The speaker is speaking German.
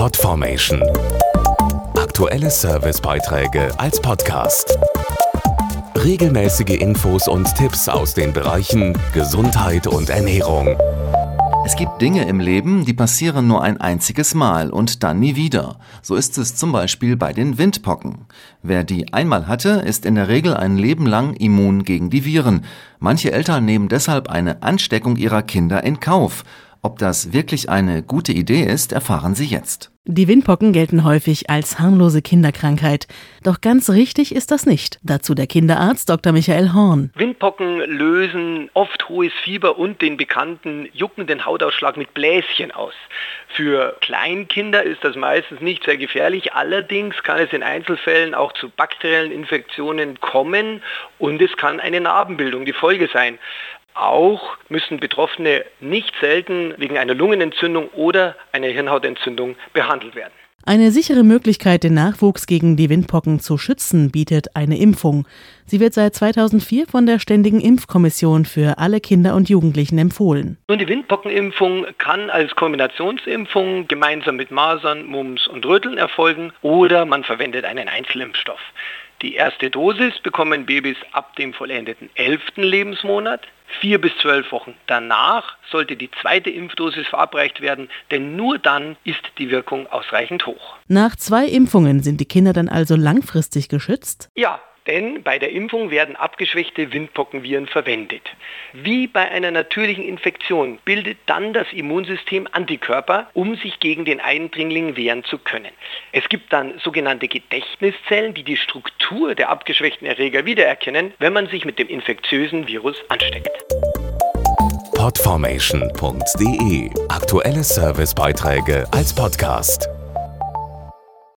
Podformation. Aktuelle Servicebeiträge als Podcast. Regelmäßige Infos und Tipps aus den Bereichen Gesundheit und Ernährung. Es gibt Dinge im Leben, die passieren nur ein einziges Mal und dann nie wieder. So ist es zum Beispiel bei den Windpocken. Wer die einmal hatte, ist in der Regel ein Leben lang immun gegen die Viren. Manche Eltern nehmen deshalb eine Ansteckung ihrer Kinder in Kauf. Ob das wirklich eine gute Idee ist, erfahren Sie jetzt. Die Windpocken gelten häufig als harmlose Kinderkrankheit. Doch ganz richtig ist das nicht. Dazu der Kinderarzt Dr. Michael Horn. Windpocken lösen oft hohes Fieber und den bekannten juckenden Hautausschlag mit Bläschen aus. Für Kleinkinder ist das meistens nicht sehr gefährlich. Allerdings kann es in Einzelfällen auch zu bakteriellen Infektionen kommen und es kann eine Narbenbildung die Folge sein. Auch müssen Betroffene nicht selten wegen einer Lungenentzündung oder einer Hirnhautentzündung behandelt werden. Eine sichere Möglichkeit, den Nachwuchs gegen die Windpocken zu schützen, bietet eine Impfung. Sie wird seit 2004 von der Ständigen Impfkommission für alle Kinder und Jugendlichen empfohlen. Nun, die Windpockenimpfung kann als Kombinationsimpfung gemeinsam mit Masern, Mumps und Röteln erfolgen oder man verwendet einen Einzelimpfstoff. Die erste Dosis bekommen Babys ab dem vollendeten 11. Lebensmonat. Vier bis zwölf Wochen danach sollte die zweite Impfdosis verabreicht werden, denn nur dann ist die Wirkung ausreichend hoch. Nach zwei Impfungen sind die Kinder dann also langfristig geschützt? Ja, denn bei der Impfung werden abgeschwächte Windpockenviren verwendet. Wie bei einer natürlichen Infektion bildet dann das Immunsystem Antikörper, um sich gegen den Eindringling wehren zu können. Es gibt dann sogenannte Gedächtniszellen, die die Struktur der abgeschwächten Erreger wiedererkennen, wenn man sich mit dem infektiösen Virus ansteckt. Podformation.de Aktuelle Servicebeiträge als Podcast.